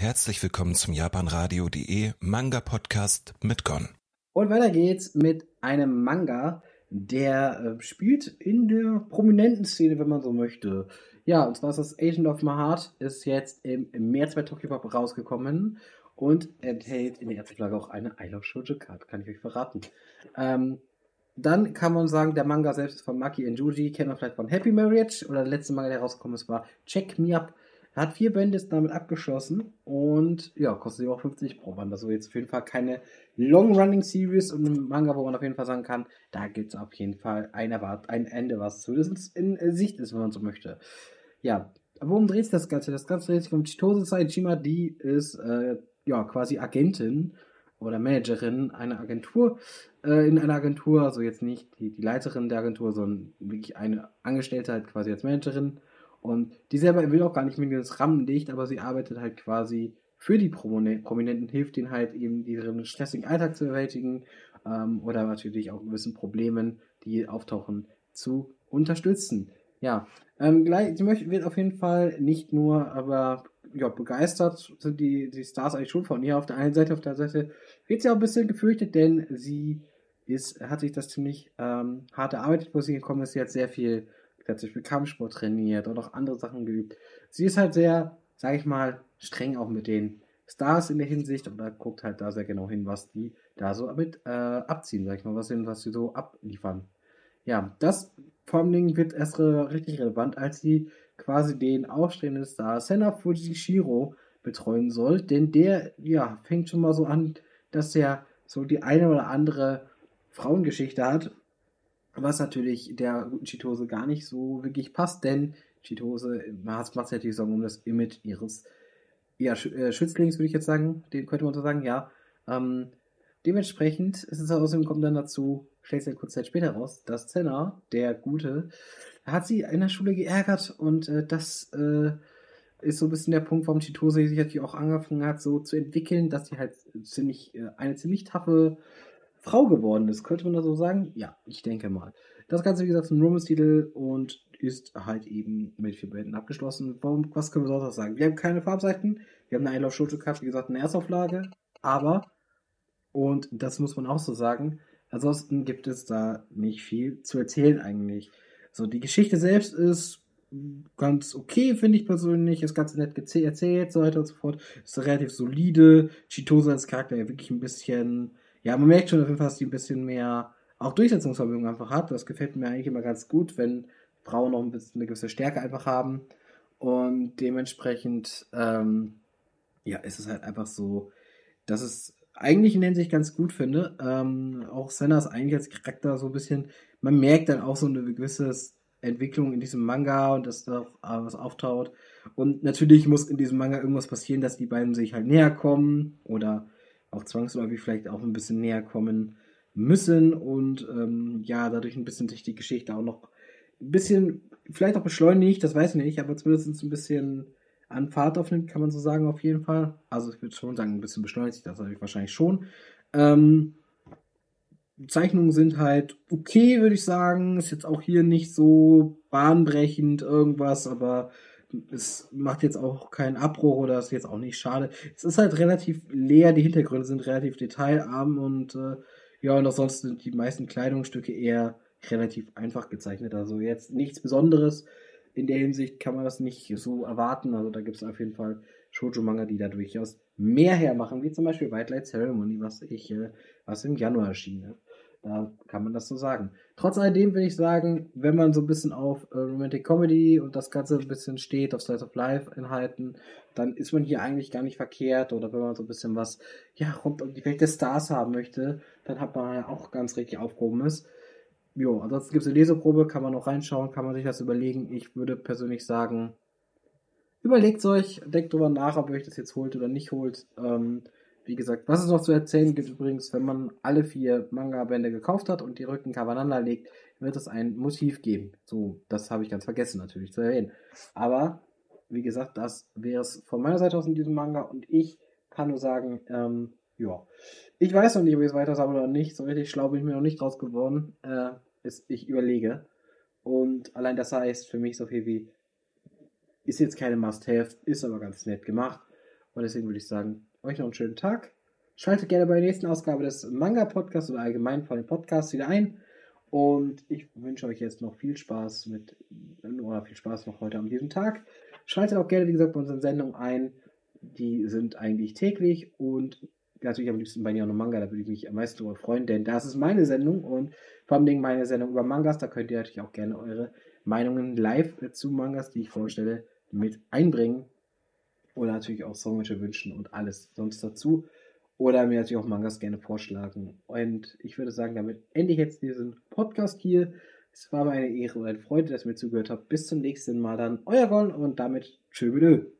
Herzlich willkommen zum japanradio.de Manga Podcast mit Gon. Und weiter geht's mit einem Manga, der äh, spielt in der prominenten Szene, wenn man so möchte. Ja, und zwar ist das Agent of My Heart, ist jetzt im, im März bei Tokyo Pop rausgekommen und enthält in der ersten Flagge auch eine I Love Shoujo Card, kann ich euch verraten. Ähm, dann kann man sagen, der Manga selbst ist von Maki Enjuji, kennt man vielleicht von Happy Marriage oder der letzte Manga, der rausgekommen ist, war Check Me Up. Er hat vier Bände damit abgeschlossen und ja, kostet auch 50 pro Band. Also jetzt auf jeden Fall keine Long-Running Series und ein Manga, wo man auf jeden Fall sagen kann, da gibt es auf jeden Fall ein, ein Ende, was zumindest in Sicht ist, wenn man so möchte. Ja, worum dreht sich das Ganze? Das Ganze dreht sich um Chitose Saijima, die ist äh, ja quasi Agentin oder Managerin einer Agentur, äh, in einer Agentur, also jetzt nicht die, die Leiterin der Agentur, sondern wirklich eine Angestellte halt quasi als Managerin und die selber will auch gar nicht mit ins Rampenlicht, aber sie arbeitet halt quasi für die Prominenten, hilft ihnen halt eben ihren stressigen Alltag zu bewältigen ähm, oder natürlich auch gewissen Problemen, die auftauchen, zu unterstützen. Ja, ähm, gleich, sie möchte, wird auf jeden Fall nicht nur, aber ja, begeistert sind die, die Stars eigentlich schon von ihr. Auf der einen Seite, auf der Seite wird sie auch ein bisschen gefürchtet, denn sie ist, hat sich das ziemlich ähm, hart erarbeitet, wo sie gekommen ist. Sie hat sehr viel Sie hat zum Beispiel Kampfsport trainiert und auch andere Sachen geübt. Sie ist halt sehr, sag ich mal, streng auch mit den Stars in der Hinsicht und da guckt halt da sehr genau hin, was die da so mit äh, abziehen, sag ich mal, was, was sie so abliefern. Ja, das vor allem Dingen wird erst richtig relevant, als sie quasi den aufstrebenden Star Senna Fujishiro betreuen soll, denn der, ja, fängt schon mal so an, dass er so die eine oder andere Frauengeschichte hat was natürlich der guten Chitose gar nicht so wirklich passt, denn Chitose macht sich natürlich Sorgen um das Image ihres ja, äh, Schützlings, würde ich jetzt sagen, den könnte man so sagen, ja. Ähm, dementsprechend ist es außerdem kommt dann dazu, stellt sich ja kurz Zeit später raus, dass Zenna, der Gute, hat sie in der Schule geärgert und äh, das äh, ist so ein bisschen der Punkt, warum Chitose sich natürlich auch angefangen hat, so zu entwickeln, dass sie halt ziemlich, äh, eine ziemlich taffe Frau geworden ist. Könnte man das so sagen? Ja, ich denke mal. Das Ganze, wie gesagt, ist ein Romans-Titel und ist halt eben mit vier Bänden abgeschlossen. Warum, was können wir sonst noch sagen? Wir haben keine Farbseiten. Wir haben eine Love Shoujo wie gesagt, eine Erstauflage. Aber, und das muss man auch so sagen, ansonsten gibt es da nicht viel zu erzählen eigentlich. So, die Geschichte selbst ist ganz okay, finde ich persönlich. Ist ganz nett erzählt, so weiter und so fort. Ist relativ solide. Chitosa als Charakter ja wirklich ein bisschen ja, man merkt schon auf jeden Fall, dass die ein bisschen mehr auch Durchsetzungsvermögen einfach hat. Das gefällt mir eigentlich immer ganz gut, wenn Frauen noch ein bisschen eine gewisse Stärke einfach haben. Und dementsprechend, ähm, ja, ist es halt einfach so, dass es eigentlich in der Hinsicht ganz gut finde. Ähm, auch Senna ist eigentlich als Charakter so ein bisschen, man merkt dann auch so eine gewisse Entwicklung in diesem Manga und dass da auch was auftaucht. Und natürlich muss in diesem Manga irgendwas passieren, dass die beiden sich halt näher kommen oder auch zwangsläufig vielleicht auch ein bisschen näher kommen müssen und ähm, ja, dadurch ein bisschen sich die Geschichte auch noch ein bisschen, vielleicht auch beschleunigt, das weiß ich nicht, aber zumindest ein bisschen an Fahrt aufnimmt, kann man so sagen, auf jeden Fall. Also ich würde schon sagen, ein bisschen beschleunigt, das habe ich wahrscheinlich schon. Ähm, Zeichnungen sind halt okay, würde ich sagen. Ist jetzt auch hier nicht so bahnbrechend irgendwas, aber es macht jetzt auch keinen Abbruch oder ist jetzt auch nicht schade. Es ist halt relativ leer, die Hintergründe sind relativ detailarm und äh, ja, und auch sonst sind die meisten Kleidungsstücke eher relativ einfach gezeichnet. Also jetzt nichts Besonderes. In der Hinsicht kann man das nicht so erwarten. Also da gibt es auf jeden Fall Shoujo-Manga, die da durchaus mehr hermachen, wie zum Beispiel White Light Ceremony, was ich, äh, was im Januar erschien. Da kann man das so sagen. Trotz alledem will ich sagen, wenn man so ein bisschen auf äh, Romantic Comedy und das Ganze ein bisschen steht, auf Slice of Life Inhalten, dann ist man hier eigentlich gar nicht verkehrt. Oder wenn man so ein bisschen was, ja, rund um die Welt des Stars haben möchte, dann hat man ja auch ganz richtig aufgehoben ist. Jo, ansonsten gibt es eine Leseprobe, kann man noch reinschauen, kann man sich das überlegen. Ich würde persönlich sagen, überlegt euch, denkt drüber nach, ob ihr euch das jetzt holt oder nicht holt. Ähm, wie gesagt, was es noch zu erzählen gibt übrigens, wenn man alle vier Manga-Bände gekauft hat und die Rücken aufeinander legt, wird es ein Motiv geben. So, das habe ich ganz vergessen natürlich zu erwähnen. Aber, wie gesagt, das wäre es von meiner Seite aus in diesem Manga und ich kann nur sagen, ähm, ja. Ich weiß noch nicht, ob ich es weiter sammle oder nicht. So richtig schlau bin ich mir noch nicht draus geworden. Äh, ist, ich überlege. Und allein das heißt für mich so viel wie, ist jetzt keine Must-Have, ist aber ganz nett gemacht. Und deswegen würde ich sagen, euch noch einen schönen Tag. Schaltet gerne bei der nächsten Ausgabe des Manga-Podcasts oder allgemein von dem Podcast wieder ein. Und ich wünsche euch jetzt noch viel Spaß mit, oder viel Spaß noch heute an diesem Tag. Schaltet auch gerne, wie gesagt, bei unseren Sendungen ein. Die sind eigentlich täglich und natürlich am liebsten bei Neon Manga, da würde ich mich am meisten darüber freuen, denn das ist meine Sendung und vor allem meine Sendung über Mangas, da könnt ihr natürlich auch gerne eure Meinungen live zu Mangas, die ich vorstelle, mit einbringen. Oder natürlich auch Songwünsche wünschen und alles sonst dazu. Oder mir natürlich auch Mangas gerne vorschlagen. Und ich würde sagen, damit ende ich jetzt diesen Podcast hier. Es war mir eine Ehre und eine Freude, dass ihr mir zugehört habt. Bis zum nächsten Mal dann. Euer Gon und damit tschö